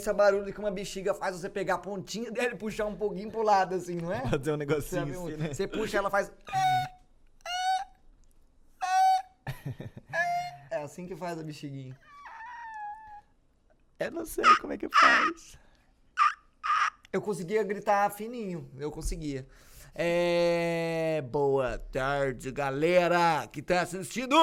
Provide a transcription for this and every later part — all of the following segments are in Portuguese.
Esse barulho que uma bexiga faz você pegar a pontinha dela e puxar um pouquinho pro lado, assim, não é? Fazer um negocinho assim, né? Você puxa ela faz. É assim que faz a bexiguinha. Eu não sei como é que faz. Eu conseguia gritar fininho, eu conseguia. É. Boa tarde, galera que tá assistindo!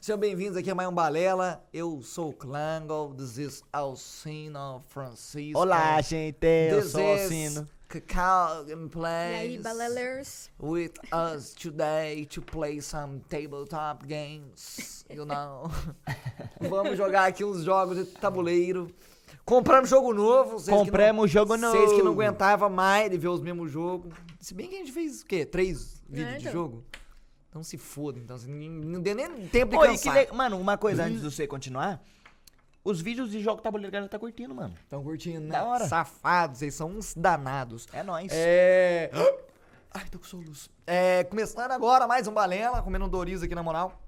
Sejam bem-vindos aqui a mais um Balela. Eu sou o Klangle, this is Alcino Francisco. Olá, gente. Eu This sou Alcino. Cacau in E place. aí, balelers? with us today to play some tabletop games, you know. Vamos jogar aqui uns jogos de tabuleiro. Compramos jogo novo. vocês que não- Compramos jogo Vocês que não novo. aguentavam mais de ver os mesmos jogos. Se bem que a gente fez o quê? Três vídeos de então. jogo? Então se foda, então. assim, Não deu nem tempo de Oi, que cansar. le- Mano, uma coisa antes de você continuar. Os vídeos de jogo tabuleiro a galera tá curtindo, mano. Estão curtindo, né? Da hora. Safados, vocês são uns danados. É nóis. É. Ai, tô com soluço. É, começando agora mais um Balela, comendo um Doritos aqui na moral.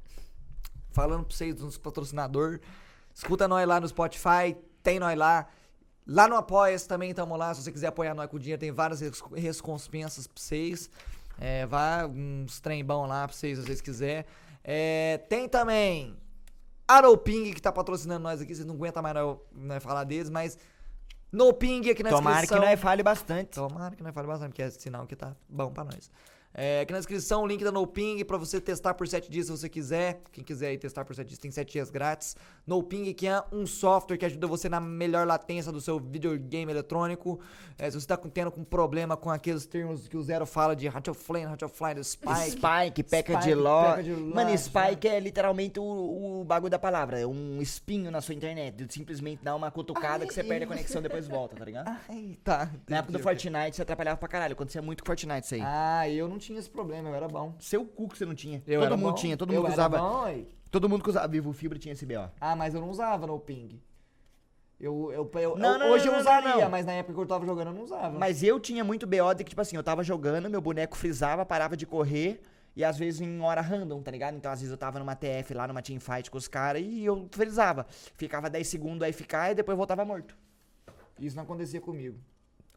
Falando pra vocês dos patrocinador. Escuta nós lá no Spotify, tem nós lá. Lá no Apoia-se também estamos lá. Se você quiser apoiar nós com dinheiro, tem várias recompensas pra vocês. É, vá uns trem bom lá pra vocês, se vocês quiserem. É, tem também a No Ping, que tá patrocinando nós aqui. Vocês não aguentam mais nós falar deles, mas No Ping aqui na Tomara que descrição. nós fale bastante. Tomara que nós fale bastante, porque é sinal que tá bom pra nós. É, aqui na descrição o link da NoPing pra você testar por 7 dias se você quiser. Quem quiser aí testar por 7 dias tem 7 dias grátis. NoPing que é um software que ajuda você na melhor latência do seu videogame eletrônico. É, se você tá com- tendo com problema com aqueles termos que o Zero fala de Ratchet Flame, Ratchet Flame, Spike. Spike, peca Spike, de ló. Mano, já. Spike é literalmente o, o bagulho da palavra. É um espinho na sua internet. De simplesmente dar uma cutucada que você perde a conexão e depois volta, tá ligado? Ai, tá. Na época do. Fortnite você atrapalhava pra caralho. Acontecia muito com Fortnite isso aí. Ah, eu não tinha esse problema, eu era bom. Seu cu que você não tinha. Eu todo era mundo bom. tinha, todo Eu mundo que era usava. bom. Todo mundo que usava Vivo Fibra tinha esse BO. Ah, mas eu não usava no ping. Eu, eu, eu- Não, eu- não, hoje não, eu não, usaria, mas na época que eu tava jogando eu não usava. Mas eu tinha muito BO de que, tipo assim, eu tava jogando, meu boneco frisava, parava de correr. E às vezes em hora random, tá ligado? Então às vezes eu tava numa TF lá, numa teamfight com os caras e eu frisava. Ficava 10 segundos aí ficar e depois voltava morto. Isso não acontecia comigo.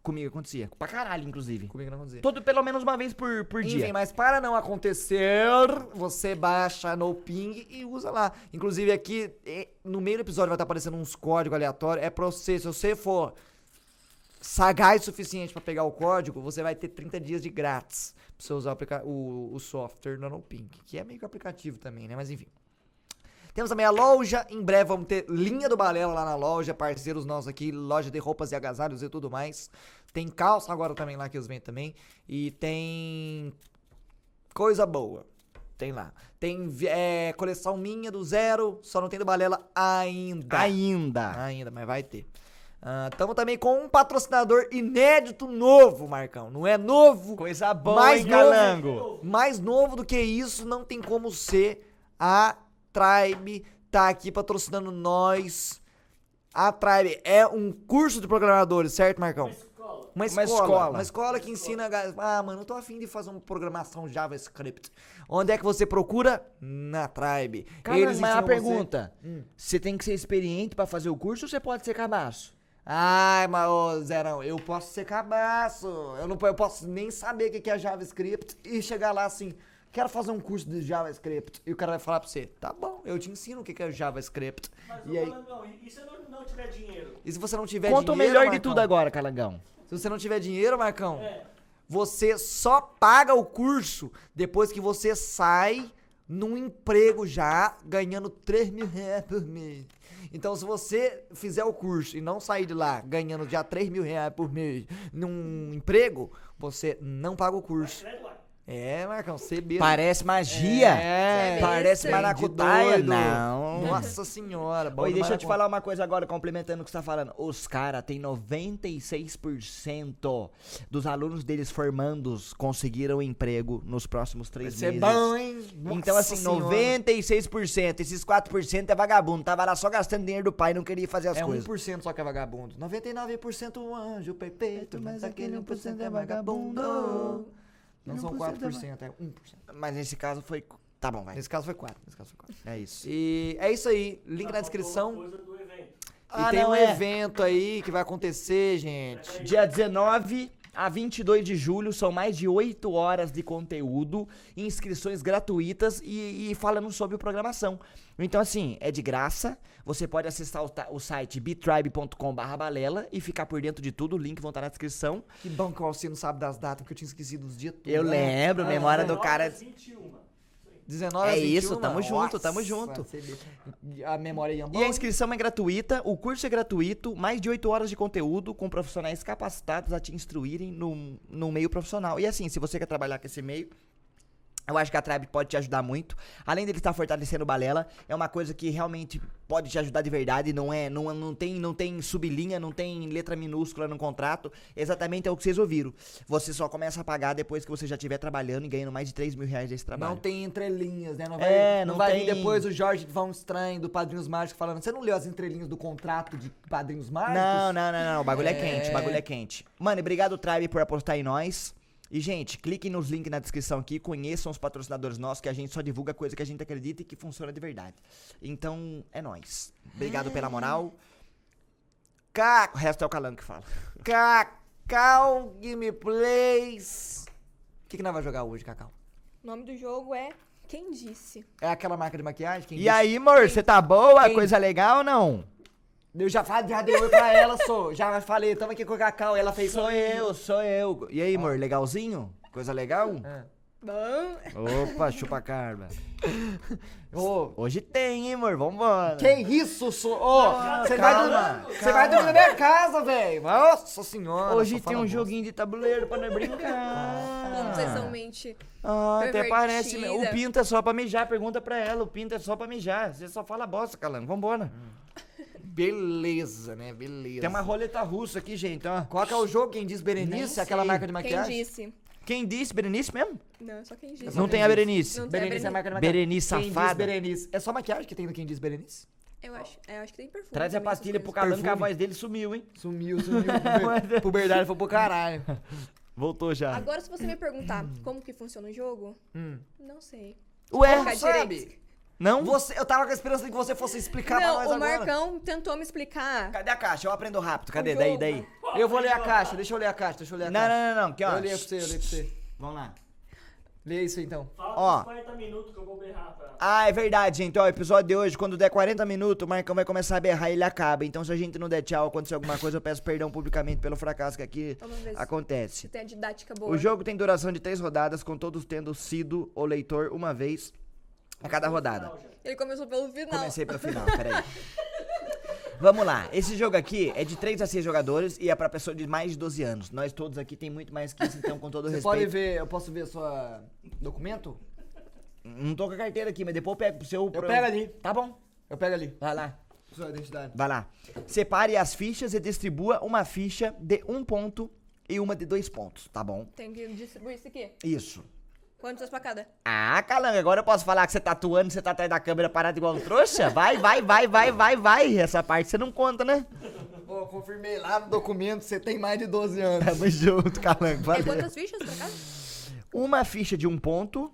Comigo acontecia. Pra caralho, inclusive. Comigo não acontecia. Todo, pelo menos uma vez por, por Enfim, dia. mas para não acontecer, você baixa no ping e usa lá. Inclusive aqui, eh, no meio do episódio vai estar aparecendo uns códigos aleatórios. É pra você, se você for sagaz o suficiente pra pegar o código, você vai ter 30 dias de grátis pra você usar o, o, o software da NoPing, que é meio que aplicativo também, né? Mas enfim. Temos também a loja, em breve vamos ter linha do Balela lá na loja, parceiros nossos aqui, loja de roupas e agasalhos e tudo mais. Tem calça agora também lá que eles vendem também. E tem coisa boa. Tem lá. Tem é, coleção minha do zero, só não tem do Balela ainda. Ainda. Ainda, mas vai ter. Estamos também com um patrocinador inédito novo, Marcão. Não é novo, Coisa boa, mais hein, novo, calango? mais novo do que isso, não tem como ser. A Tribe tá aqui patrocinando nós. A Tribe é um curso de programadores, certo, Marcão? Uma escola. Uma escola. Uma escola que ensina. Ah, mano, eu tô afim de fazer uma programação JavaScript. Onde é que você procura? Na Tribe. Cara, mas ensinam a você- pergunta: Hum. você tem que ser experiente pra fazer o curso ou você pode ser cabaço? Ai, mas ô, Zerão, eu posso ser cabaço. Eu não eu posso nem saber o que que é JavaScript e chegar lá assim, quero fazer um curso de JavaScript. E o cara vai falar pra você, tá bom, eu te ensino o que é JavaScript. Mas, E aí, não, e se eu não, não tiver dinheiro? e se você não tiver Conta o dinheiro, melhor de Marcão? tudo agora, Calangão. Se você não tiver dinheiro, Marcão, É. você só paga o curso depois que você sai num emprego já, ganhando 3 mil reais por mês. Então, se você fizer o curso e não sair de lá ganhando já 3 mil reais por mês num emprego, você não paga o curso. Direto lá. É, Marcão, CB. Parece magia. É, Parece maracutaia. Não. Nossa senhora. bom Oi, deixa eu te falar uma coisa agora, complementando o que você tá falando. Os caras têm 96% dos alunos deles formandos conseguiram emprego nos próximos Vai três ser meses. bom, hein? Então, Nossa assim, senhora. 96%. Esses 4% é vagabundo. Tava lá só gastando dinheiro do pai, não queria fazer as É coisas. 1% só que é vagabundo. 99% um anjo perpétuo, mas aquele 1% é vagabundo. Não são 4%, é 1%. Mas nesse caso foi. Tá bom, vai. Nesse caso foi 4. Nesse caso foi 4. É isso. E é isso aí. Link na descrição. Coisa do evento. E Ah, tem não, um é. evento aí que vai acontecer, gente. Dia 19 a 22 de julho, são mais de 8 horas de conteúdo, inscrições gratuitas e, e falando sobre programação. Então, assim, é de graça. Você pode acessar o, o site bitribe.com.br balela e ficar por dentro de tudo. O link vão estar na descrição. Que bom que o Alcino sabe das datas, porque eu tinha esquecido os dias todos. Eu lembro, memória do 19 cara. às 21. 19 É isso, 21, tamo junto, nossa, tamo junto. você vê. A memória ia E a inscrição é gratuita, o curso é gratuito, mais de 8 horas de conteúdo com profissionais capacitados a te instruírem no, no meio profissional. E assim, se você quer trabalhar com esse meio, eu acho que a Tribe pode te ajudar muito. Além dele estar fortalecendo o Balela, é uma coisa que realmente pode te ajudar de verdade. Não é, não, não tem, não tem sublinha, não tem letra minúscula no contrato. Exatamente é o que vocês ouviram. Você só começa a pagar depois que você já estiver trabalhando e ganhando mais de 3 mil reais desse trabalho. Não tem entrelinhas, né? Não vai, É, não não vai vir tem- depois o Jorge Vão Estranho do Padrinhos Mágicos falando. Você não leu as entrelinhas do contrato de Padrinhos Mágicos? Não, não, não, não. O bagulho é, É. quente, o bagulho é quente. Mano, obrigado, Tribe, por apostar em nós. E, gente, cliquem nos links na descrição aqui, conheçam os patrocinadores nossos, que a gente só divulga coisa que a gente acredita e que funciona de verdade. Então, é nóis. Obrigado pela moral. Cac, O resto é o Calango que fala. Cacau Gameplays. O que, que nós vamos jogar hoje, Cacau? O nome do jogo é Quem Disse? É aquela marca de maquiagem? Quem E disse? aí, amor, você tá boa? Quem- Coisa legal ou não? Eu já, falei, já dei oi pra ela, sou. Já falei, tamo aqui com o Cacau. Ela fez Sou eu, sou eu. E aí, amor, legalzinho? Coisa legal? É. Bom, Opa, chupa carba. Ô, Hoje tem, hein, amor? Vambora. que isso, sou. Ô, você vai dormir. Você vai dormir na minha casa, velho. Nossa senhora. Hoje tem um bosta. joguinho de tabuleiro pra nós brincar. vocês são mente. Ah, até parece. né? O pinto é só pra mijar. Pergunta pra ela. O pinto é só pra mijar. Você só fala bosta, Calango. Vambora. Beleza, né? Beleza. Tem uma roleta russa aqui, gente, ó. Qual que é o jogo? Quem diz Berenice? Aquela marca de Quem maquiagem? disse? Quem disse Berenice mesmo? Não, é só quem disse. Não tem a Berenice. Não tem a Berenice é a Berenice. marca de maquiagem. Berenice Quem diz safada. Berenice. É só maquiagem que tem no Quem diz Berenice? Eu acho, é, eu acho que tem perfume. Traz a pastilha pro. Calango que a voz dele sumiu, hein? Sumiu, sumiu. Puber- Puberdade foi pro caralho. Voltou já. Agora, se você me perguntar como que funciona o jogo, Hum. não sei. Ué, Ficar sabe? Não? Você, eu tava com a esperança de que você fosse explicar pra nós Não, o agora. Marcão tentou me explicar. Cadê a caixa? Eu aprendo rápido. Cadê? Daí, daí. Eu vou ler a caixa, deixa eu ler a caixa, deixa eu ler a Não, caixa. não, não, não. Aqui, ó. Eu leio pra você, eu leio pra você. Vamos lá. Lê isso então. Fala Ó. uns 40 minutos que eu vou berrar pra... Ah, é verdade, gente. Ó, o episódio de hoje, quando der 40 minutos, o Marcão vai começar a berrar e ele acaba. Então, se a gente não der tchau, acontecer alguma coisa, eu peço perdão publicamente pelo fracasso que aqui Vamos ver se acontece. tem a didática boa. O jogo tem duração de três rodadas, com todos tendo sido o leitor uma vez a cada rodada. Ele começou pelo final. Comecei pro final, peraí. Vamos lá, esse jogo aqui é de 3 a 6 jogadores e é pra pessoa de mais de 12 anos. Nós todos aqui tem muito mais que isso, então com todo Você respeito. pode ver, eu posso ver sua documento? Não tô com a carteira aqui, mas depois eu pego pro seu. Eu pego ali. Tá bom, Eu pego ali. vai lá. Sua identidade. Vai lá. Separe as fichas e distribua uma ficha de um ponto e uma de dois pontos, tá bom? Tem que distribuir isso aqui. Isso. Quantas pra cada? Ah, Calanga, agora eu posso falar que você tá atuando, você tá atrás da câmera parado igual um trouxa? Vai, vai, vai, vai, vai, vai. Essa parte você não conta, né? Pô, confirmei lá no documento, você tem mais de 12 anos. Tamo junto, Calango. É Valeu. quantas fichas pra cada? Uma ficha de um ponto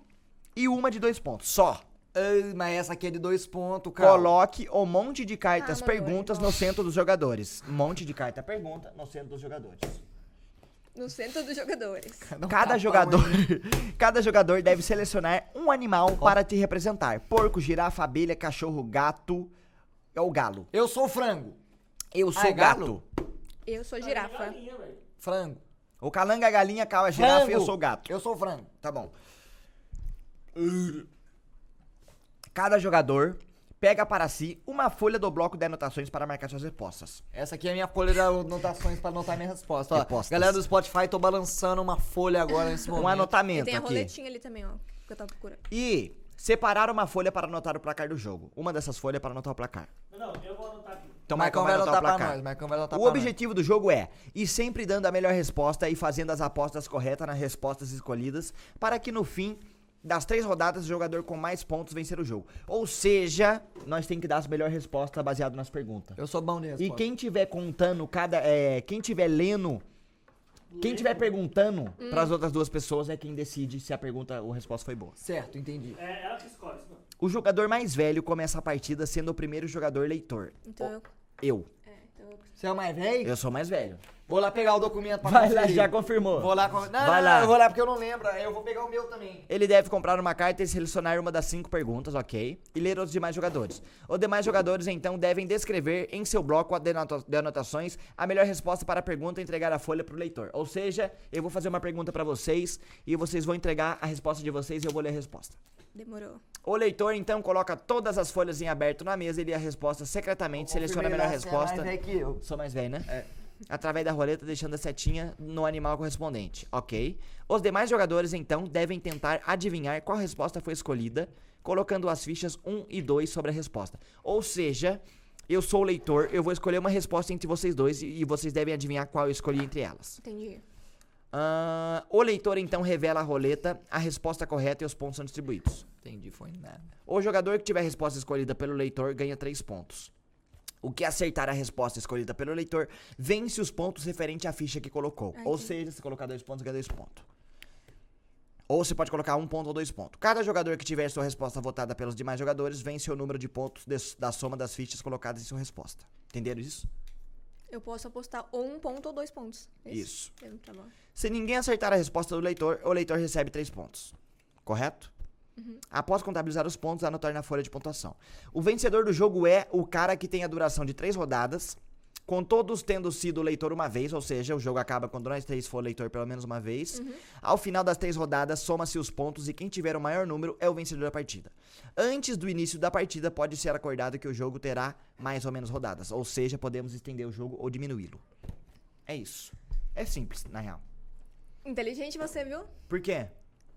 e uma de dois pontos. Só. Ai, mas essa aqui é de dois pontos, cara. Coloque um monte de cartas Ah, perguntas no centro dos jogadores. Um monte de carta pergunta no centro dos jogadores. No centro dos jogadores. Dá um Cada jogador, cada jogador deve selecionar um animal para te representar. Porco, girafa, abelha, cachorro, gato ou galo. Eu sou frango. Eu sou Ah, é galo? gato. Eu sou girafa. Galinha, velho. Frango. O calanga, a galinha, cal, a girafa Frango. e eu sou gato. Eu sou frango. Tá bom. Cada jogador pega para si uma folha do bloco de anotações para marcar suas respostas. Essa aqui é a minha folha de anotações pra anotar minha resposta. Ó, Respostas. galera do Spotify, tô balançando uma folha agora nesse momento. Um E anotamento tem a aqui. roletinha ali também, ó. Que eu tava procurando. E separar uma folha para anotar o placar do jogo. Uma dessas folhas para anotar o placar. Não, não, eu vou anotar aqui. Então, Marcão vai anotar pra nós. Marcão vai anotar O objetivo do jogo é ir sempre dando a melhor resposta e fazendo as apostas corretas nas respostas escolhidas, para que no fim das três rodadas o jogador com mais pontos vencer o jogo. Ou seja, nós tem que dar as melhores respostas baseado nas perguntas. Eu sou bom de E quem tiver contando cada, é, quem tiver lendo, quem tiver perguntando para as outras duas pessoas é quem decide se a pergunta ou a resposta foi boa. Certo, entendi. É ela que escolhe, isso não. O jogador mais velho começa a partida sendo o primeiro jogador leitor. Então eu. Eu. É, então eu. Você é o mais velho? Eu sou mais velho. Vou lá pegar o documento pra Vai lá, conferir. já confirmou. Vou lá. com- Não, Vai não, lá. não, eu vou lá porque eu não lembro. aí Eu vou pegar o meu também. Ele deve comprar uma carta e selecionar uma das cinco perguntas, ok? E ler os demais jogadores. Os demais jogadores, então, devem descrever em seu bloco de anota- de anotações a melhor resposta para a pergunta e entregar a folha pro leitor. Ou seja, eu vou fazer uma pergunta pra vocês e vocês vão entregar a resposta de vocês e eu vou ler a resposta. Demorou. O leitor, então, coloca todas as folhas em aberto na mesa e lê a resposta secretamente, seleciona a melhor resposta. É que eu. Sou mais velho, né? É. Através da roleta, deixando a setinha no animal correspondente. Ok. Os demais jogadores, então, devem tentar adivinhar qual resposta foi escolhida, colocando as fichas 1 e 2 sobre a resposta. Ou seja, eu sou o leitor, eu vou escolher uma resposta entre vocês dois e e vocês devem adivinhar qual eu escolhi entre elas. Entendi. Ah, o leitor, então, revela a roleta, a resposta correta e os pontos são distribuídos. Entendi, foi nada. O jogador que tiver a resposta escolhida pelo leitor ganha 3 pontos. O que acertar a resposta escolhida pelo leitor vence os pontos referente à ficha que colocou. Ou seja, se colocar dois pontos, ganha dois pontos. Ou você pode colocar um ponto ou dois pontos. Cada jogador que tiver sua resposta votada pelos demais jogadores vence o número de pontos des- da soma das fichas colocadas em sua resposta. Entenderam isso? Eu posso apostar ou um ponto ou dois pontos. É Isso. Eu- Tá bom. Se ninguém acertar a resposta do leitor, o leitor recebe três pontos. Correto? Após contabilizar os pontos, anotar na folha de pontuação. O vencedor do jogo é o cara que tem a duração de três rodadas, com todos tendo sido leitor uma vez, ou seja, o jogo acaba quando nós três for leitor pelo menos uma vez. Ao final das três rodadas, soma-se os pontos e quem tiver o maior número é o vencedor da partida. Antes do início da partida, pode ser acordado que o jogo terá mais ou menos rodadas, ou seja, podemos estender o jogo ou diminuí-lo. É isso. É simples, na real. Inteligente você, viu? Por quê?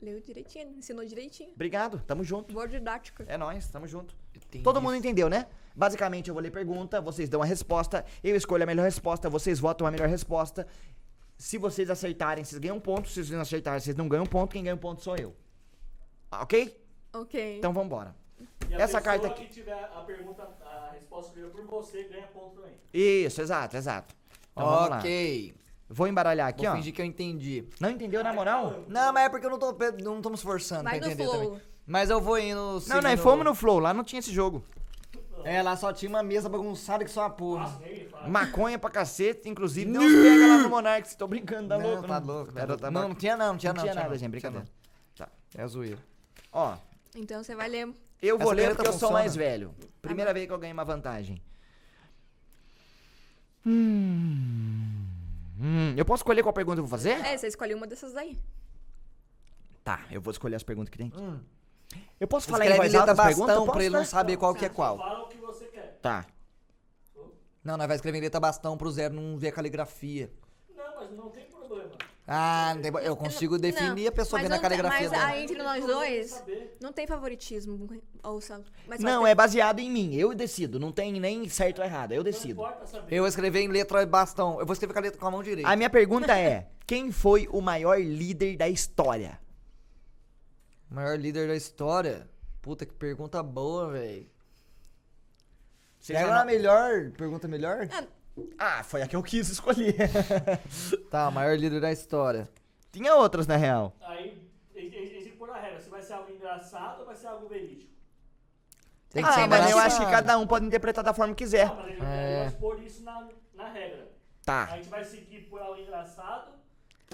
Leu direitinho, ensinou direitinho. Obrigado, tamo junto. Boa didática. É nóis, tamo junto. Entendi. Todo mundo entendeu, né? Basicamente, eu vou ler pergunta, vocês dão a resposta, eu escolho a melhor resposta, vocês votam a melhor resposta. Se vocês acertarem, vocês ganham ponto. Se vocês não acertarem, vocês não ganham ponto. Quem ganha ponto sou eu. Ok? Ok. Então vambora. E a Essa carta aqui. que tiver a pergunta, a resposta por você, ganha ponto também. Isso, exato, exato. Então vamos lá. ok. Vou embaralhar aqui, Vou ó. fingir que eu entendi. Não entendeu na moral? Não, mas é porque eu não tô, não tô me esforçando Vai pra no entender flow. também. Mas eu vou indo. Não, seguindo- nós fomos no Flow, lá não tinha esse jogo. É, lá só tinha uma mesa bagunçada que só uma porra. Maconha pra cacete, inclusive Deus pega lá no Monark. Tô brincando, tá não, louco? tá louco. Tá Era louco. tabaco. Não, não tinha não, não tinha Não não. tinha nada, não, gente, brincadeira. não. É zoeira. Ó, Então você vai ler. eu vou Essa ler caneta porque eu sou funciona? mais velho. Primeira vez que eu ganhei uma vantagem. Hum, hum, eu posso escolher qual pergunta eu vou fazer? É, você escolhe uma dessas daí. Tá, eu vou escolher as perguntas que tem aqui. Hum. Eu posso falar em Escreve em voz alta letra as perguntas? bastão Posso, pra ele não saber qual que é qual. Fala o que você quer. Tá. Não, nós vai escrever em letra bastão pro zero não ver a caligrafia. Não, mas não tem. Ah, não tem, eu consigo definir Não, a pessoa mas vendo a caligrafia Mas dela. aí entre nós dois, Saber. não tem favoritismo. Ouça. Mas Não, é baseado em mim. Eu decido. Não tem nem certo ou errado. Eu Não decido. importa saber. Eu vou escrever em letra bastão. Eu vou escrever com a, letra, com a mão direita. A minha pergunta é: quem foi o maior líder da história? Maior líder da história. Puta, que pergunta boa, velho. Já uma não- melhor, pergunta melhor. Ah, foi a que eu quis escolher. Tá, maior líder da história. Tinha outras, na real. Aí, eles têm que pôr a regra. Se vai ser algo engraçado ou vai ser algo verídico. Tem que ah, ser mas eu acho que cada um pode interpretar da forma que quiser. Ah, mas ele É. vai pôr isso na, na regra. Tá. A gente vai seguir por algo engraçado.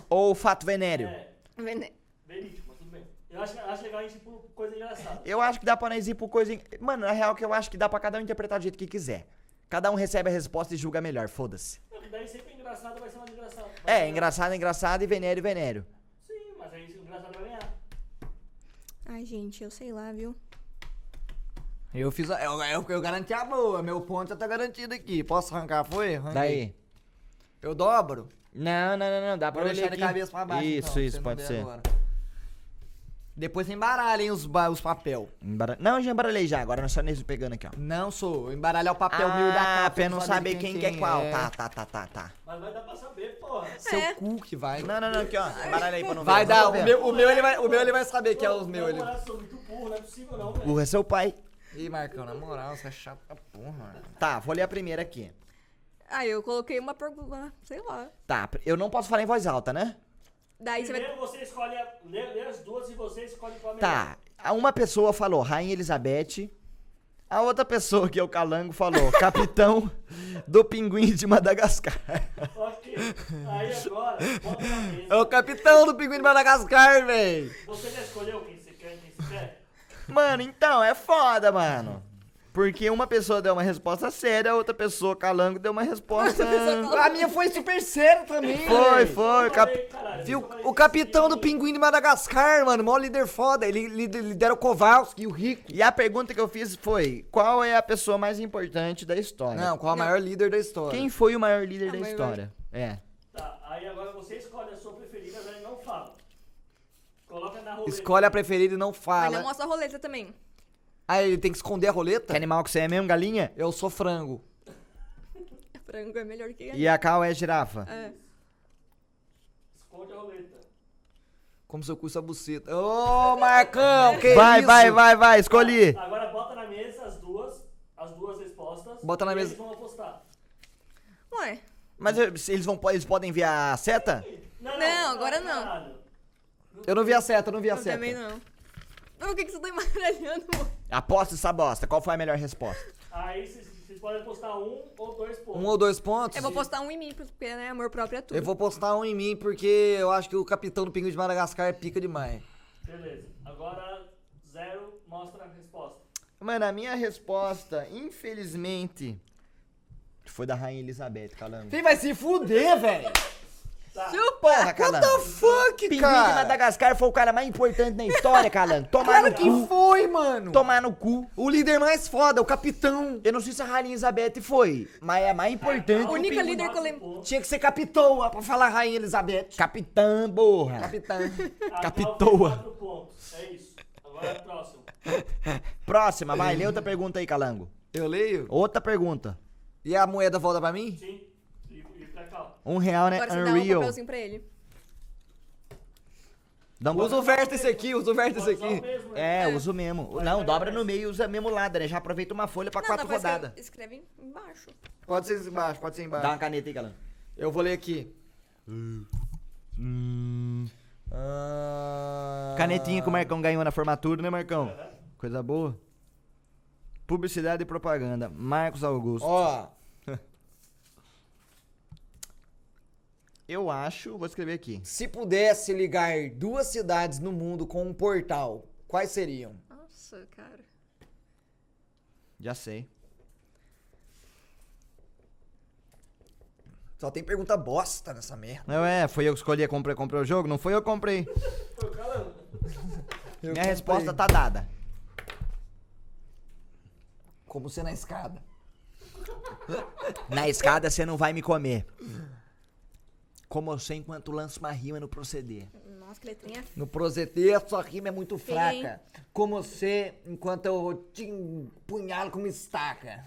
Ou fato venéreo. É, Vene- verídico, mas tudo bem. Eu acho, acho legal a gente ir por coisa engraçada. Eu acho que dá pra nós ir por coisa. Mano, na real que eu acho que dá pra cada um interpretar do jeito que quiser. Cada um recebe a resposta e julga melhor, foda-se. Não, que daí sempre engraçado vai ser mais engraçado. Vai É, ser- engraçado, engraçado e venéreo, venéreo. Sim, mas aí o engraçado vai ganhar. Ai, gente, eu sei lá, viu? Eu fiz a, eu, eu, eu garanti a boa, meu ponto já tá garantido aqui. Posso arrancar? Foi? Arranquei. Daí. Eu dobro? Não, não, não, não. Dá pra Vou eu deixar de aqui. cabeça pra baixo. Isso, então, isso, pra pode ser. agora. Depois você embaralha, hein, os, ba- os papel. Embara- Não, eu já embaralhei já. Agora nós só nesse pegando aqui, ó. Não sou, embaralhar o papel meio da ah, capa. pra eu não saber quem, que é qual. Tá, tá, tá, tá, tá. Mas vai dar pra saber, porra. Seu É. cu que vai. Não, não, não, aqui, ó. Embaralha aí pra não ver. Vai Não dar, o meu, o, meu ele vai, o meu ele vai saber que é os Meu, meus. Ele... Eu sou muito burro, não é possível não, velho. Burro é seu pai. Ih, Marcão, na moral, você é chato pra porra. mano. Tá, vou ler a primeira aqui. Ah, eu coloquei uma pergunta, sei lá. Tá, eu não posso falar em voz alta, né? Daí você vai. Primeiro você escolhe, a, lê, lê as duas e você escolhe qual é melhor. Tá, a uma pessoa falou Rainha Elizabeth, a outra pessoa, que é o Calango, falou Capitão do Pinguim de Madagascar. Ok. Aí agora, bota na mesa. É o capitão do pinguim de Madagascar, véi. Você já escolheu quem você quer e quem você quer? Mano, então, é foda, mano. Porque uma pessoa deu uma resposta séria, a outra pessoa, Calango, deu uma resposta... A minha foi super séria também. Foi, foi, cap... caralho, Viu? O capitão do pinguim de Madagascar, mano, maior líder foda. Ele lider- lidera o Kowalski, o Rico. E a pergunta que eu fiz foi, qual é a pessoa mais importante da história? Não, qual é o maior líder da história? Quem foi o maior líder A da maior- história? É. Tá, aí agora você escolhe a sua preferida, mas não fala. Coloca na roleta. Escolhe a preferida e não Mas fala. não mostra a roleta também. Ah, ele tem que esconder a roleta? Que animal que você é mesmo, galinha? Eu sou frango. Frango é melhor que E a Cal é girafa. É. Esconde a roleta. Como seu cu e sua buceta. Ô, Marcão, que vai, isso? vai, vai, vai, escolhi. Agora bota na mesa as duas, as duas respostas. Bota na e mesa. Eles vão apostar. Ué, Mas eles, vão, eles podem enviar a seta? Não, agora não. caralho. Eu não vi a seta, eu não vi a eu seta. também não. Não, o que, que você tá embaralhando? Aposta essa bosta. Qual foi a melhor resposta? Aí vocês podem apostar um ou dois pontos. Um ou dois pontos? Eu vou postar um em mim, porque, né, amor próprio é tudo. Eu vou postar um em mim, porque eu acho que o capitão do pinguim de Madagascar é pica demais. Beleza. Agora, zero, mostra a resposta. Mano, a minha resposta, infelizmente, foi da Rainha Elizabeth, Calango. Quem vai se fuder, velho? Tá. Porra, What Calango. the fuck, Pinguim de cara? Madagascar foi o cara mais importante na história, Calango. Tomar Claro no que cu. foi, mano. Tomar no cu. O líder mais foda, o capitão. Eu não sei se a Rainha Elizabeth foi, mas é a mais importante. A única líder que eu lembro-. Tinha que ser capitão ó, pra falar Rainha Elizabeth. Capitã, borra. Capitã. Capitoa. É isso. Agora é próximo. Próxima, vai, lê outra pergunta aí, Calango. Eu leio? Outra pergunta. E a moeda volta pra mim? Sim. Um real, né? Agora você dá um Unreal. papelzinho pra ele. Dá um Usa o vértice aqui, usa o vértice o aqui. né? É, usa o mesmo. Não, dobra no meio e usa mesmo lado, né? Já aproveita uma folha pra não, quatro rodadas. escreve embaixo. Pode ser embaixo, pode ser Dá embaixo. uma caneta aí, Calango. Eu vou ler aqui. Ah, Canetinha que o Marcão ganhou na formatura, né, Marcão? Aham. Coisa boa. Publicidade e propaganda. Marcos Augusto. Ó, Eu acho, vou escrever aqui. se pudesse ligar duas cidades no mundo com um portal, quais seriam? Nossa, cara. Já sei. Só tem pergunta bosta nessa merda. Não é, foi eu que escolhi, comprei, comprei o jogo? Não foi eu que comprei. Foi o Calango. Minha resposta tá dada. Como ser na escada. Na escada você não vai me comer. Como eu sei enquanto lanço uma rima no proceder. Nossa, que letrinha No proseter, sua rima é muito hein? fraca. Como você, enquanto eu te empunhalo com uma estaca.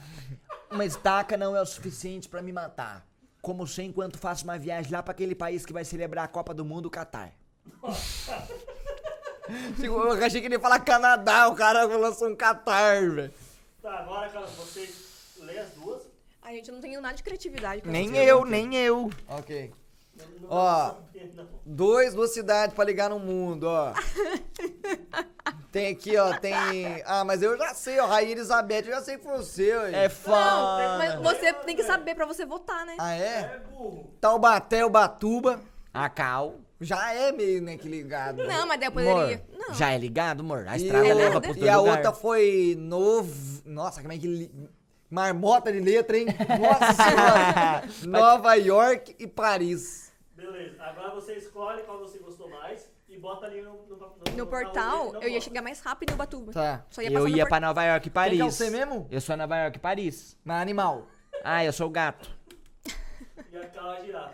Uma estaca não é o suficiente pra me matar. Como eu sei enquanto faço uma viagem lá pra aquele país que vai celebrar a Copa do Mundo, o Catar. Eu achei que ele ia falar Canadá, o cara lançou um Catar, velho. Tá, agora, Calango, você lê as duas. A gente não tem nada de criatividade pra Nem eu, nem eu. Ok. Não, não Ó. não. Dois, duas cidades pra ligar no mundo, ó. Tem aqui, ó, tem... Ah, mas eu já sei, ó, Rainha Elizabeth, eu já sei que foi você, ó. É Não, foda. mas você tem que saber pra você votar, né? Ah, é? É burro. Taubaté, Ubatuba. A Cal. Já é meio, né, que ligado. Não, mas daí eu Amor, poderia. Não. já é ligado, amor? A E, estrada o- leva pro e a lugar. outra foi novo. Nossa, como é que. li- Marmota de letra, hein? Nossa senhora! Nova York e Paris. Beleza. Agora você escolhe qual você gostou mais e bota ali no, no, no, No portal, eu ia chegar mais rápido em Ubatuba. Tá. Só ia Eu ia pra Nova York e Paris. Quem que é você mesmo? Eu sou Nova York e Paris. Mas animal. Ah, eu sou o gato. E a Cal vai girar.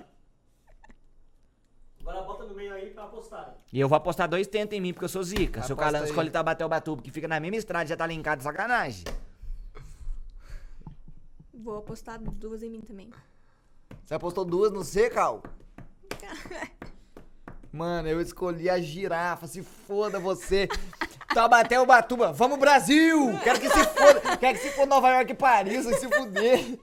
Agora bota no meio aí pra apostar. E eu vou apostar dois tentos em mim, porque eu sou zica. Se o aí. escolhe Tabaté o Batuba, que fica na mesma estrada, já tá linkado de sacanagem. Vou apostar duas em mim também. Você apostou duas no C, Cal? Mano, eu escolhi a girafa, se foda você. Tabaté o Batuba, vamos Brasil! Quero que se foda, quero que se foda Nova York e Paris, vai se fuder.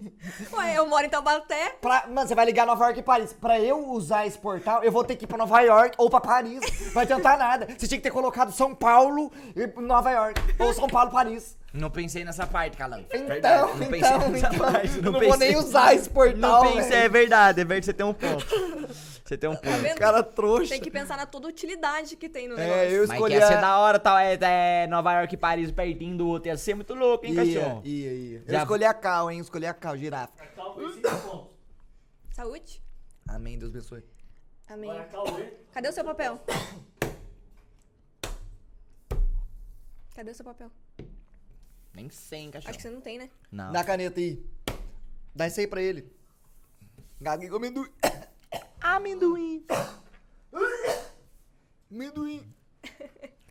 Ué, eu moro em Taubaté. Pra, mano, você vai ligar Nova York e Paris. Pra eu usar esse portal, eu vou ter que ir pra Nova York ou pra Paris. Não vai adiantar nada. Você tinha que ter colocado São Paulo e Nova York. Ou São Paulo, Paris. Não pensei nessa parte, Calango. Então, Verdade, não pensei então, nessa então. parte, não vou pensei. nem usar esse portal, Não pensei, velho. é verdade, é verdade, você tem um ponto. Você tem um Tá ponto. Cara trouxa. Tem que pensar na toda utilidade que tem no É, negócio. eu Mas escolhi que ia ser da hora, tal, é, é Nova York e Paris pertinho do outro. Ia ser muito louco, hein, Ia, cachorro? ia, ia. Eu Já- escolhi a Cal, hein? Escolhi a Cal, girafa. A Cal foi 5 pontos. Saúde. Amém, Deus abençoe. Amém. Agora a Cauê. Cadê o seu papel? Cadê o seu papel? Nem sei, hein, cachorro. Acho que você não tem, né? Não. Dá a caneta aí. Dá isso aí pra ele. Gaguei com amendoim. Amendoim. Amendoim.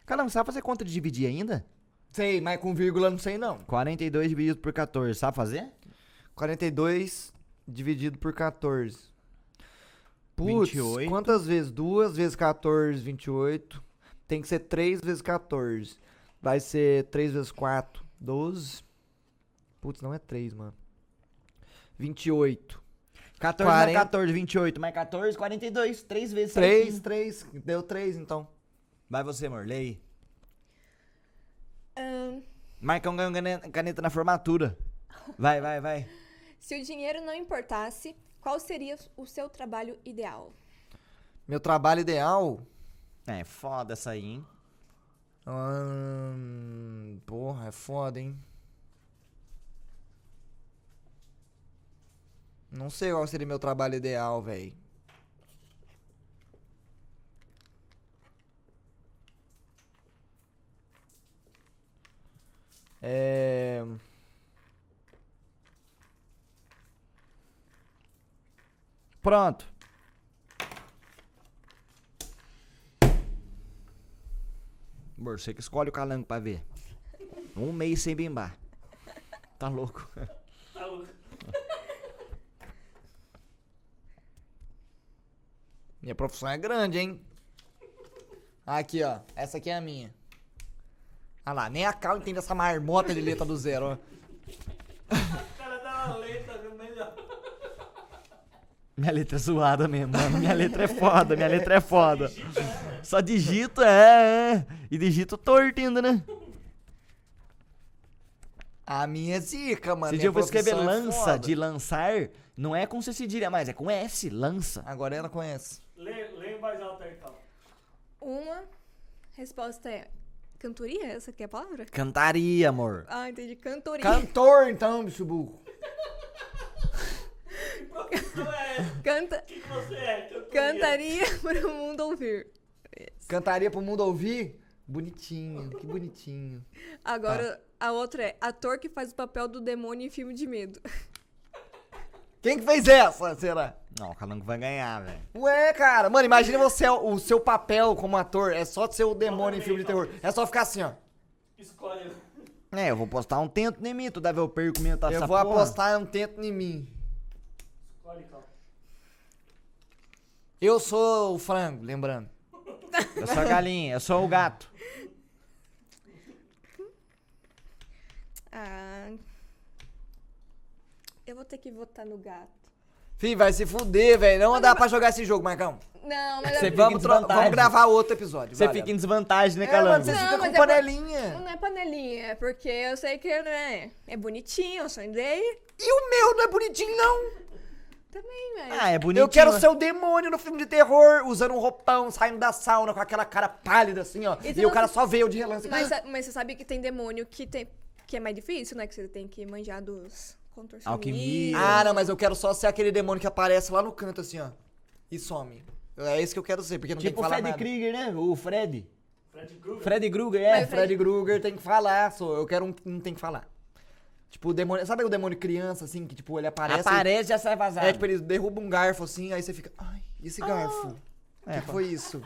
Calango, sabe fazer conta de dividir ainda? Sei, mas com vírgula não sei não. 42 dividido por 14, sabe fazer? 42 dividido por 14. Putz, 28. quantas vezes? 2 vezes 14, 28. Tem que ser 3 vezes 14. Vai ser 3 vezes 4, 12. Putz, não é 3, mano. 28. 14 40. mais 14, 28 mais 14, 42. 3 vezes 3, certinho. 3. Deu 3, então. Vai você, amor, lê aí. Ahn, Marcão ganhou cane- caneta na formatura. Vai, vai, vai. se o dinheiro não importasse, qual seria o seu trabalho ideal? Meu trabalho ideal... É, foda essa aí, hein? Hum, porra, é foda, hein? Não sei qual seria meu trabalho ideal, velho. É. Pronto. Amor, você que escolhe o calango pra ver. Um mês sem bimbar. Tá louco. Tá louco. Minha profissão é grande, hein? Aqui, ó. Essa aqui é a minha. Ah lá, nem a Cal entende essa marmota de letra do zero, ó. O cara dá uma letra da. Minha letra é zoada mesmo, mano. Minha letra é foda, minha letra é foda. Só digito, é, é. E digito torto ainda, né? A minha é zica, mano. Se dia eu vou escrever é lança, foda. de lançar, não é com C cedilha mais, é com S, lança. Agora ela conhece. Lê, lê voz alta aí, Cal. Uma resposta é cantoria? Essa aqui é a palavra? Cantaria, amor. Ah, entendi. Cantoria. Cantor, então, bicho burro. Que profissão é essa? Canta... O que, que você é? Cantoria. Cantaria para o mundo ouvir. Cantaria pro mundo ouvir? Bonitinho, que bonitinho. Agora, a outra é ator que faz o papel do demônio em filme de medo. Quem que fez essa, será? Não, o Calango vai ganhar, velho. Ué, cara, mano, imagina você, o seu papel como ator é só de ser o demônio em filme de terror. É só ficar assim, ó. Escolhe. É, eu vou postar um tento em mim, tu deve eu perco minha tá Eu vou porra. apostar um tento em mim. Escolhe, Cal. Eu sou o frango, lembrando. Eu sou a galinha, eu sou o gato. Ah. Eu vou ter que votar no gato. Fih, vai se fuder, velho. Não dá pra jogar esse jogo, Marcão. Não, mas Você é... fica Vamos, em tro- desvantagem. vamos gravar outro episódio. Você vai, fica em desvantagem, né, É, Calango? mano, você Não, fica mas com é panelinha. Não é panelinha, é porque eu sei que né, é bonitinho, sonho dele E o meu não é bonitinho, não. também, velho. Ah, é bonitinho. Eu quero ser o demônio no filme de terror, usando um roupão, saindo da sauna com aquela cara pálida assim, ó. E E, você o não- cara só veio de relance. Mas, sa- mas você sabe que tem demônio que, tem, que é mais difícil, né? Que você tem que manjar dos contorcionistas. Alquimia. Ah, não, mas eu quero só ser aquele demônio que aparece lá no canto assim, ó. E some. É isso que eu quero ser, porque não Tipo tem o que falar nada. Krieger, né? O Fred. Fred Krueger. Freddy Krueger, É, é. Freddy Krueger tem que falar, sou. Eu quero um que não tem que falar. Tipo, o demônio. Sabe o demônio criança, assim, que tipo, ele aparece. Aparece e já sai vazado. É, tipo, ele derruba um garfo assim, aí você fica. Ai, e esse garfo? O É, que foi isso?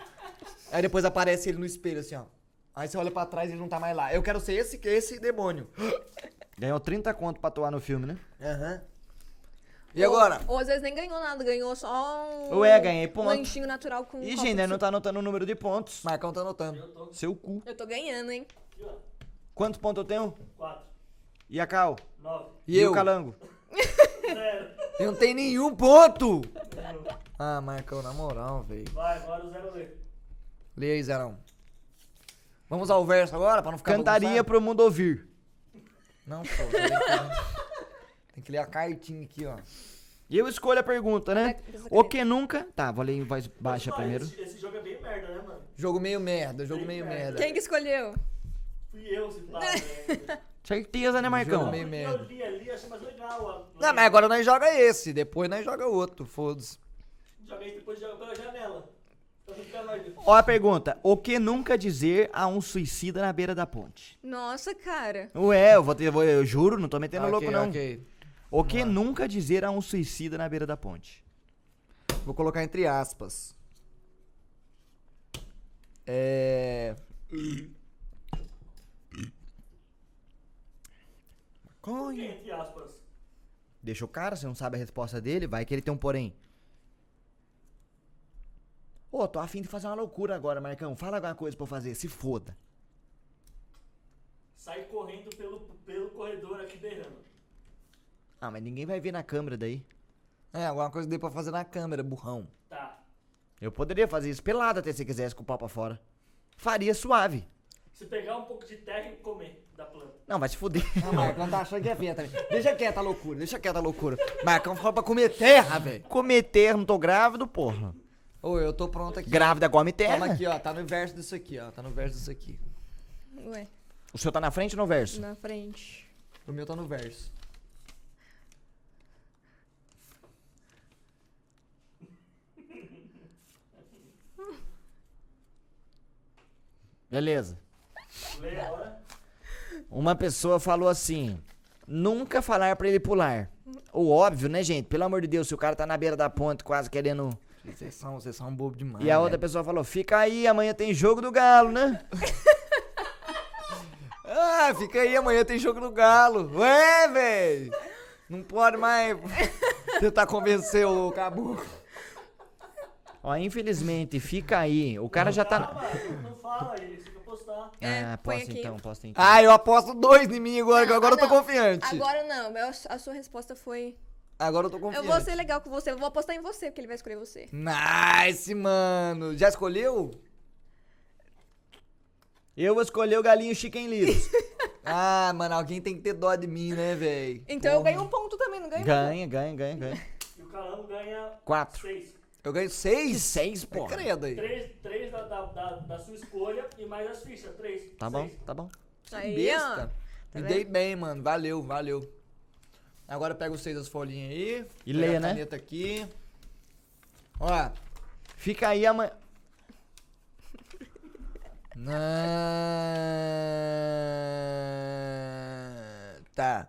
Aí depois aparece ele no espelho, assim, ó. Aí você olha pra trás e ele não tá mais lá. Eu quero ser esse, esse demônio. Ganhou 30 conto pra atuar no filme, né? Aham. E agora? Ou, ou às vezes nem ganhou nada, ganhou só um. Ué, ganhei ponto. Um lanchinho natural com. um Ih, copo gente, de né, não suco. tá anotando o número de pontos. Marcão tá anotando. Eu tô Seu cu. Eu tô ganhando, hein? Quantos pontos eu tenho? 4, E a Cal? 9, E eu? o Calango? 0. Eu não tenho nenhum ponto! Ah, Marcão, na moral, velho. Vai, agora o 0 lê. Lê aí, Zerão. Vamos ao verso agora, pra não ficar Cantaria bagunçado? pro mundo ouvir. Não, pô. Tem que, tem que ler a cartinha aqui, ó. E eu escolho a pergunta, né? O que nunca... Tá, vou ler em voz baixa primeiro. Esse, esse jogo é bem merda, né, mano? Jogo meio merda, jogo meio merda. Quem que escolheu? Fui eu, se pá, velho. Certeza, né, Marcão? Jogo meio Eu merda. li ali, achei mais legal. ó. Não, mas agora nós joga esse, depois nós joga outro, foda-se. Joguei depois joga pela janela. Pra não ficar mais. Ó a pergunta. O que nunca dizer a um suicida na beira da ponte? Nossa, cara. Ué, eu vou ter... vou- Eu juro, não tô metendo Ok, louco, não. ok. O que nunca dizer a um suicida na beira da ponte? Vou colocar entre aspas. É. Por que, entre aspas? Deixa o cara, você não sabe a resposta dele, vai que ele tem um porém. Ô, tô afim de fazer uma loucura agora, Marcão. Fala alguma coisa pra eu fazer, se foda. Sai correndo pelo, pelo corredor aqui berrando. Ah, mas ninguém vai ver na câmera daí. É, alguma coisa que dê pra fazer na câmera, burrão. Tá. Eu poderia fazer isso pelado até se quisesse com o pau pra fora. Faria suave. Se pegar um pouco de terra e comer da planta. Não, vai se fuder. Não, Marcão tá achando que é feia também. Deixa quieta a loucura, deixa quieta a loucura. Marcão falou pra comer terra, velho. Cometer, não tô grávido, porra. Ô, eu tô pronto aqui. Grávida come terra. Toma aqui, ó. Tá no verso disso aqui, ó. Tá no verso disso aqui. Ué, O seu tá na frente ou no verso? na frente. O meu tá no verso. Beleza. Uma pessoa falou assim: nunca falar pra ele pular. O óbvio, né, gente? Pelo amor de Deus, se o cara tá na beira da ponte quase querendo. Vocês são, vocês são bobo demais. E a outra velho. pessoa falou: fica aí, amanhã tem jogo do Galo, né? Ah, fica aí, amanhã tem jogo no Galo. Ué, velho. Não pode mais tentar convencer o caboclo. Ó, infelizmente, fica aí. O cara já tá. Calma, não fala aí, você vai postar. É, Ah, põe posta aqui. então, posta então. Ah, eu aposto dois em mim agora, que agora eu tô Ah, não. confiante. Agora não, a sua resposta foi. Agora eu tô Eu confiante. vou ser legal com você, eu vou apostar em você, porque ele vai escolher você. Nice, mano. Já escolheu? Eu vou escolher o galinho Chicken Littles. Ah, mano, alguém tem que ter dó de mim, né, velho? Então eu ganho um ponto também, não ganho? ganha, ganha, ganha, ganha. E o Calango ganha Quatro. 6. Eu ganho seis? Seis, É pô. credo aí. 3, três da, da, da, da sua escolha e mais as fichas. 3. Tá bom, tá bom. Aí, Besta. Tá Me vendo? dei bem, mano. Valeu, valeu. Agora pega os seis das folhinhas aí. E lê, a né? caneta aqui. Ó. Fica aí amanhã. Na... Tá.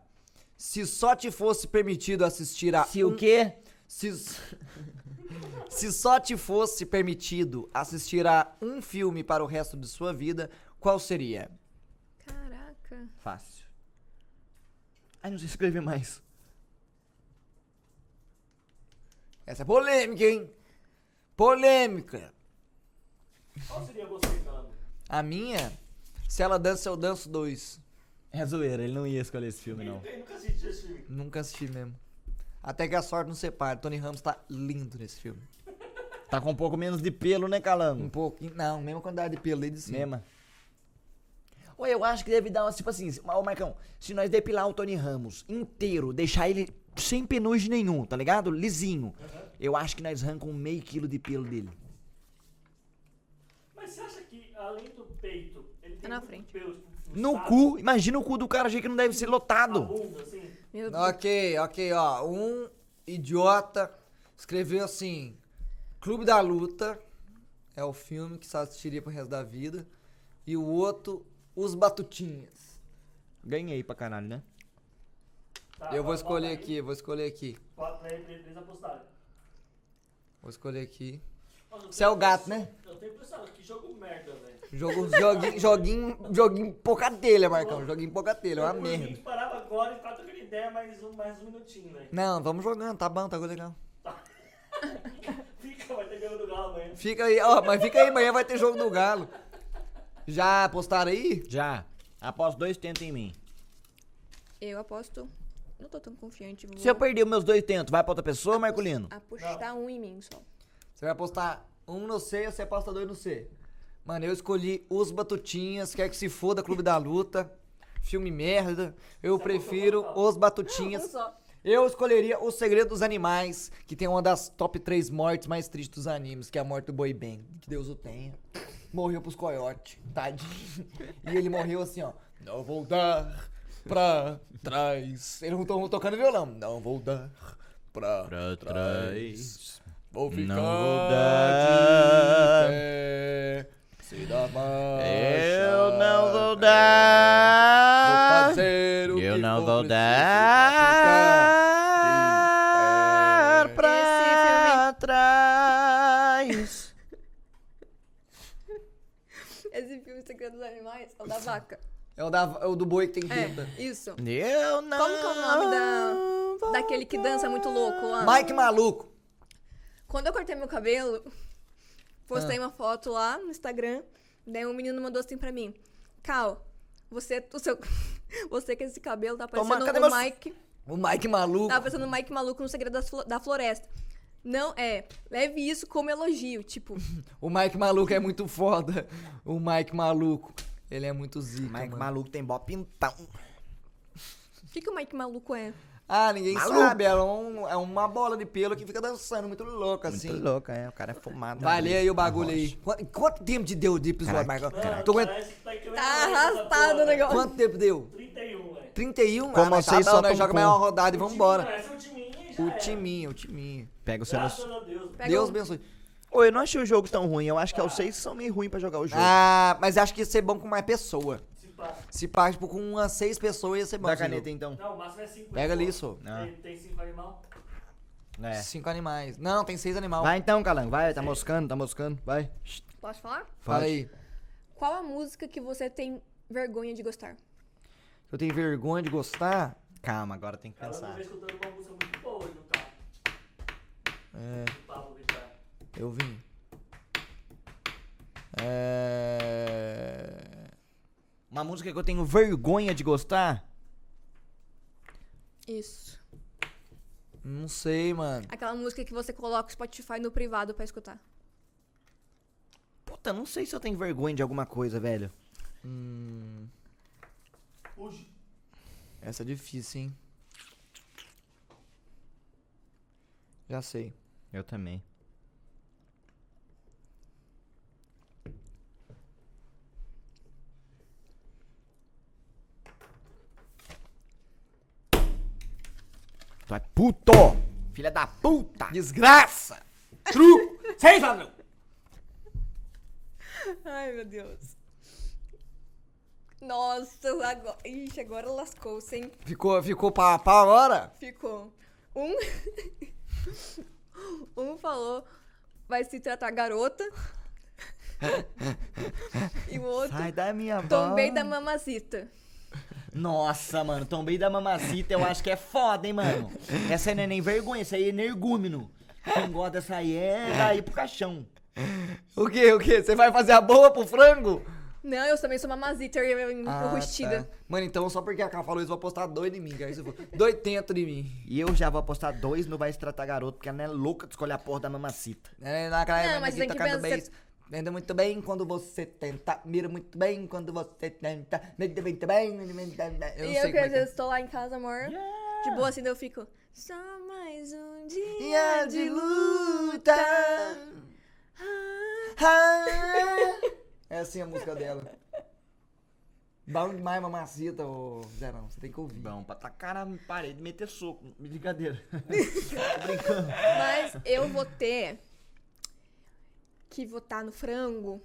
Se só te fosse permitido assistir a. Se um- o quê? Se... Se só te fosse permitido assistir a um filme para o resto de sua vida, qual seria? Caraca. Fácil. Ai, não sei escrever mais. Essa é polêmica, hein? Polêmica. Qual seria você, Calango? A minha, se ela dança, eu danço dois. É zoeira, ele não ia escolher esse filme, não. nunca, eu nunca assisti esse filme. Nunca assisti mesmo. Até que a sorte não separe. Tony Ramos tá lindo nesse filme. Tá com um pouco menos de pelo, né, Um Calango? pouquinho. Não, mesma quantidade de pelo dele sim. Mesma. Ou eu acho que deve dar, uma, tipo assim, ô Marcão, se nós depilar o Tony Ramos inteiro, deixar ele sem penugem nenhum, tá ligado? Lisinho. Eu acho que nós arrancamos meio quilo de pelo dele. Mas você acha que, além do peito, ele tem Tá na muito frente. pelo, tipo, No estado, cu, imagina o cu do cara, achei que não deve ser a lotado. bunda, assim? Meu Deus. Ok, ok, ó. Um idiota escreveu assim: Clube da Luta é o filme que você assistiria pro resto da vida. E o outro, Os Batutinhas. Ganhei pra caralho, né? Tá, eu vou escolher aí. aqui, vou escolher aqui. Quatro eles apostarem. Vou escolher aqui. Você é o gato, né? Eu tenho impressão, que jogo merda, velho. Jogo, joguinho, joguinho, joguinho pouca telha, Marcão. Joguinho pouca telha, é uma Eu, por mim, merda. parava agora e quatro aquela ideia, mais um, mais um minutinho, velho. Não, vamos jogando, tá bom, tá legal. Fica, vai ter jogo do Galo amanhã. Fica aí, ó, mas fica aí, amanhã vai ter jogo do Galo. Já apostaram aí? Já. Após dois tentos em mim. Eu aposto. Não tô tão confiante. Vou Se eu perder os meus dois tentos, vai pra outra pessoa, Marculino? apostar um em mim só. Você vai apostar um no C e você aposta dois no C. Mano, eu escolhi Os Batutinhas, quer que se foda, Clube da Luta. Filme merda. Eu Você prefiro Os Batutinhas. Um só. Eu escolheria O Segredo dos Animais, que tem uma das top 3 mortes mais tristes dos animes, que é a morte do Boi Ben. Que Deus o tenha. Morreu pros coiotes, tadinho. E ele morreu assim, ó. Não vou dar pra trás. Eles não estão tocando violão. Não vou dar pra, Pra trás. Vou Não ficar vou dar. de pé. Se dá marcha. Eu não vou Vou dar. fazer o Eu que não vou dar de pé. pra trás. Esse filme Segredo dos Animais é o da vaca. É o, da, é o do boi que tem É, teta. isso. Eu não. Como que é o nome da- Daquele que dança muito louco lá. Mike Maluco. Quando eu cortei meu cabelo, postei Ah. uma foto lá no Instagram, daí um menino mandou assim pra mim. Cal, você, o seu, você com esse cabelo tá Toma, parecendo cadê o meu- Mike. O Mike Maluco. Tá parecendo o Mike maluco no segredo da floresta. Não, é. Leve isso como elogio. Tipo, O Mike Maluco é muito foda. O Mike Maluco. Ele é muito zica, Mike mano. maluco tem bó pintão. o que, que o Mike maluco é? Ah, ninguém Maluco. sabe. É, um- é uma bola de pelo que fica dançando, muito louca, assim. Muito louco, é. O cara é fumado. Vai, lê aí o bagulho aí. Quanto, quanto tempo de deu de episódio, Caraca? Mano, Tô aguent- parece que tá Tá arrastado o negócio. Quanto tempo deu? 31, velho. 31? Como ah, mas vocês tá só nós joga com- mais uma rodada e O vambora. Parece um timinho O timinho, o timinho. Pega o seu. Graças a Deus. Deus abençoe. Ô, eu não achei o jogo tão ruim. Eu acho que os seis são meio ruins pra jogar o jogo. Ah, mas acho que ia ser bom com mais pessoa. Se pá. Se pá, tipo, com umas seis pessoas ia ser bom. Esse caneta jogo. então. Não, o máximo é 5. Pega ali. Ah. Tem, tem cinco animal? É. Cinco animais. Não, tem seis animais. Vai então, Calango. Vai, tá moscando, tá moscando. Vai. Posso falar? Fala aí. Qual a música que você tem vergonha de gostar? Eu tenho vergonha de gostar. Calma, agora tem que pensar. veio escutando uma música muito boa no carro. É, Pablo Vittar. Eu vim. É... Uma música que eu tenho vergonha de gostar? Isso. Não sei, mano. Aquela música que você coloca o Spotify no privado pra escutar. Puta, não sei se eu tenho vergonha de alguma coisa, velho. Hum, Fuge. essa é difícil, hein? Já sei. Eu também. Tu é puto! Filha da puta! Desgraça! Truco! Seis ladrão! Ai, meu Deus. Nossa, agora. Ixi, agora lascou-se, hein? Ficou, ficou pau a pau agora? Ficou. Um. um falou vai se tratar garota. e o outro Sai da minha tombei bola. da mamacita. Nossa, mano, tombei da mamacita, eu acho que é foda, hein, mano. Essa aí não é nem vergonha, essa aí é energúmeno. Quem gosta dessa aí é daí pro caixão. O que, o que? Você vai fazer a boa pro frango? Não, eu também sou mamacita Ah, enrustida. tá. Mano, então só porque a Ká falou isso, eu vou apostar dois em mim, cara. For- Dois tentos de mim. E eu já vou apostar dois no Vai Se Tratar Garoto, porque ela não é louca de escolher a porra da mamacita. É, naquela Não, mas tem que pensar- bem. Anda muito bem quando você tenta. Mira muito bem quando você tenta. Mira muito bem. Eu não e sei eu que é às que é. vezes tô lá em casa, amor. De boa, assim, daí eu fico. Só mais um dia de de luta. Ah. Ah. É assim a música dela. Bom demais, mamacita, ô Zerão. Você tem que ouvir. Bom, pra tacar na parede, meter soco. Brincadeira. Mas eu vou ter que votar no frango.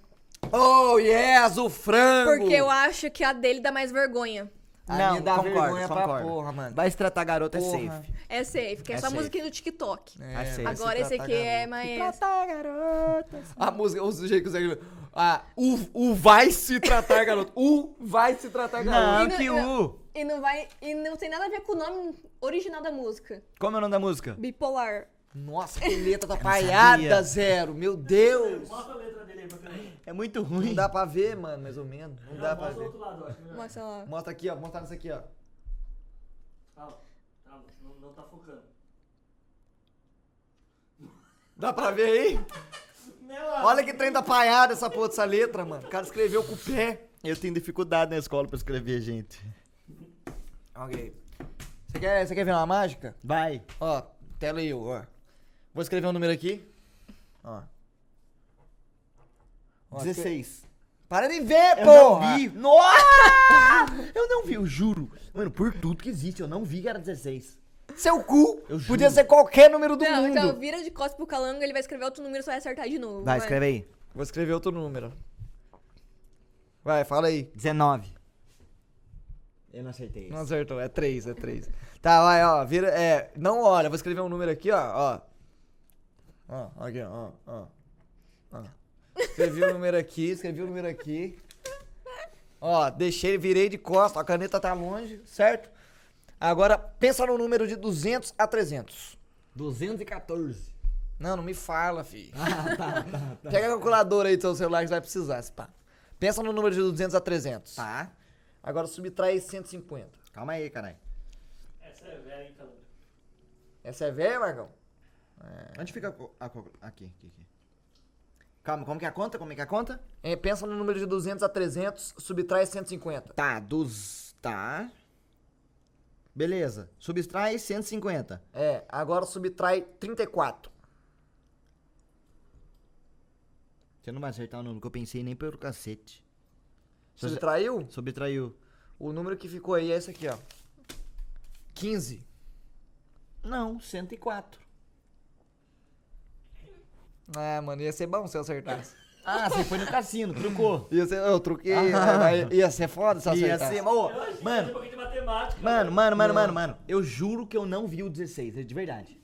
Oh, yes, o frango! Porque eu acho que a dele dá mais vergonha. A não, dá concordo, vergonha pra concordo. porra, mano. Vai se tratar garoto é Porra. safe. É safe, que é, É só safe. musiquinha do TikTok. É, vai se Agora esse aqui é mais. Tratar garota. A música, o sujeito que consegue. Ah, o, o vai se tratar, garoto. O vai se tratar, garoto. Não, E não- que U. E não vai. E não tem nada a ver com o nome original da música. Como é o nome da música? Bipolar. Nossa, que letra atrapalhada, zero. Meu Deus. Mostra a letra dele aí pra mim. É muito Não ruim. dá pra ver, mano, mais ou menos. Não dá pra Mostra o ver. outro lado, eu acho melhor. Mostra lá. Mostra aqui, ó. Mostra isso aqui, ó. Calma, calma, não, não tá focando. Dá pra ver aí? Não, Olha que trem da palhada essa porra dessa letra, mano. O cara escreveu com o pé. Eu tenho dificuldade na escola pra escrever, gente. Ok. Você quer, você quer ver uma mágica? Vai. Ó, tela aí, ó. Vou escrever um número aqui. Ó. Ó, 16. Para de ver, Eu porra! não vi. Nossa! Eu não vi, eu juro. Mano, por tudo que existe, eu não vi que era 16. Seu cu! Eu juro. Podia ser qualquer número do Não, mundo. então vira de costas pro calango, ele vai escrever outro número e você vai acertar de novo. Vai, escreve aí. Vou escrever outro número. Vai, fala aí. 19. Eu não acertei Não acertou, é 3, é 3. Tá, vai, ó, vira, é, não olha, vou escrever um número aqui, ó, ó. Ó, aqui, ó, ó, ó. Escrevi o número aqui, escrevi o número aqui. Ó, deixei, virei de costas, a caneta tá longe, certo? Agora, pensa no número de 200 a 300. 214. Não, não me fala, fi. Pega a calculadora aí do seu celular que você vai precisar, se pá. Pensa no número de 200 a 300. Tá. Agora subtrai 150. Calma aí, caralho. Essa é velha, hein, Calango? Essa é velha, Marcão? Onde fica a, aqui, aqui, aqui. Calma, como que é a conta? Como é que é a conta? É, pensa no número de 200 a 300, subtrai 150. Tá, dos... Tá. Beleza. Subtrai 150. É, agora subtrai 34. Você não vai acertar o número que eu pensei nem pelo cacete. Subtraiu? Subtraiu. O número que ficou aí é esse aqui, ó. 15. Não, 104. Ah, mano, ia ser bom se eu acertasse. Ah, você foi no cassino, trucou. Ia ser, eu truquei, Ah. mas ia ser foda se eu Ia acertasse. ser... Ô, mano. Mano, mano, mano, mano, mano. Eu juro que eu não vi o 16, é de verdade.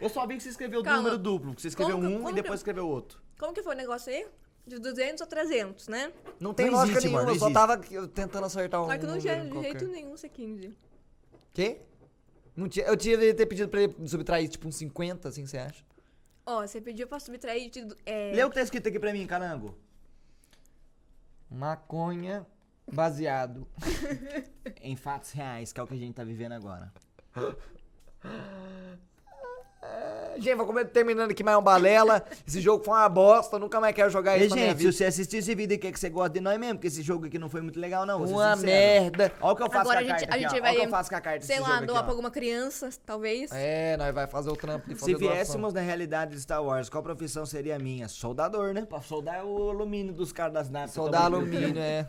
Eu só vi que você escreveu o Calma. número duplo, que você escreveu Como que- um como e que- depois escreveu outro. Como que foi o negócio aí? De 200 a 300, né? Não tem Não lógica existe, nenhuma, mano, eu só tava tentando acertar um Claro que não número tinha de qualquer. jeito nenhum ser 15. Quê? Não tinha, eu tinha de ter pedido pra ele subtrair tipo uns 50, assim, você acha? Ó, você pediu pra subtrair de. É, Lê o que tá escrito aqui pra mim, carango. Maconha baseado. Em fatos reais, que é o que a gente tá vivendo agora. Gente, vou comer- terminando aqui mais um balela. Esse jogo foi uma bosta, nunca mais quero jogar E, isso na minha gente, se você assistir esse vídeo e quer que você gosta de nós mesmo, porque esse jogo aqui não foi muito legal, não. Uma merda. Olha o que eu faço Agora com a a gente, carta a aqui, gente ó. Olha vai. o que eu faço com a carta Sei lá, doar pra alguma criança, talvez. É, nós vai fazer o trampo de Se viéssemos na realidade de Star Wars, qual profissão seria a minha? Soldador, né? Pra soldar o alumínio dos caras das naves. Soldar alumínio, é.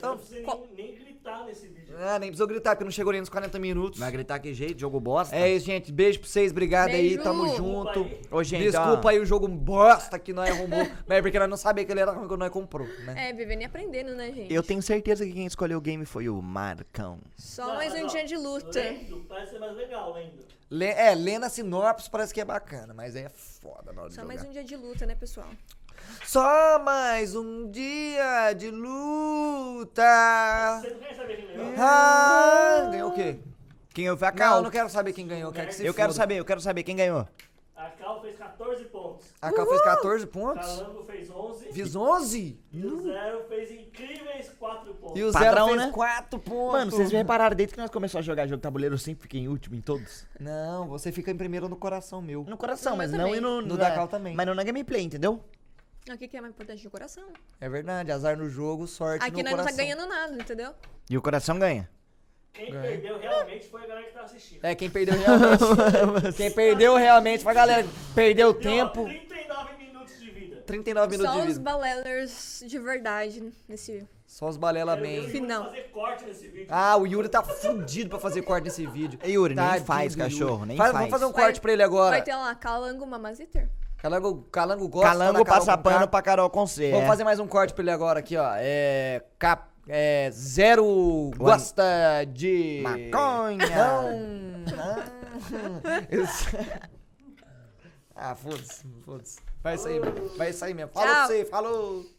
Eu não precisa nem, nem gritar nesse vídeo. Ah, nem precisou gritar, porque não chegou nem nos 40 minutos. Vai gritar que jeito, jogo bosta. É isso, gente. Beijo pra vocês, obrigado aí, Beijo. tamo Desculpa junto. aí. Ô, gente, Desculpa ó, aí o jogo bosta que nós arrumou, mas é porque nós não sabíamos que ele era ruim quando nós comprou, né? É, vivendo e aprendendo, né, gente? Eu tenho certeza que quem escolheu o game foi o Marcão. Só mais um ó, dia de luta. Lendo, parece ser mais legal lendo. Le- é, lendo a sinopse parece que é bacana, mas é foda na hora de Só jogar. mais um dia de luta, né, pessoal? Só mais um dia de luta. Você não quer saber quem ganhou? Ah, ganhou o quê? Quem eu foi a Não, Cal. eu não quero saber quem ganhou, eu quero que se Eu quero foda. saber, eu quero saber quem ganhou. A Cal fez 14 pontos. A Cal fez 14 pontos. Calango fez 11. Fiz 11. E o Zero fez incríveis 4 pontos. E o Padrão, Zero fez né? 4 pontos. Mano, vocês repararam, desde que nós começamos a jogar jogo tabuleiro, eu sempre fiquei em último em todos? Não, você fica em primeiro no coração meu. No coração, mas não e no... No da Cal também. Mas não na gameplay, entendeu? Aqui que é mais importante do coração. É verdade, azar no jogo, sorte Aqui no nós não coração. tá ganhando nada, entendeu? E o coração ganha. Quem perdeu realmente foi a galera que tá assistindo. É, quem perdeu realmente. quem perdeu realmente foi a galera que perdeu tempo. 39 minutos de vida. 39 minutos Só de os vida. balelers de verdade nesse. Só os balela bem. Final. Ah, o Yuri tá fudido pra fazer corte nesse vídeo. Ei, Yuri, nem Tadinho faz, do Yuri. cachorro, nem Faz- faz. Vamos fazer um Vai- corte pra ele agora. Vai ter lá, calango mamaziter. Calango, Calango gosta Calango passa pano pra Carol com C. Vamos é. fazer mais um corte pra ele agora aqui, ó. É. Cap, é zero gosta de. Maconha. Não. ah, foda-se, foda-se. Vai sair. Vai sair mesmo. Falou pra você, falou.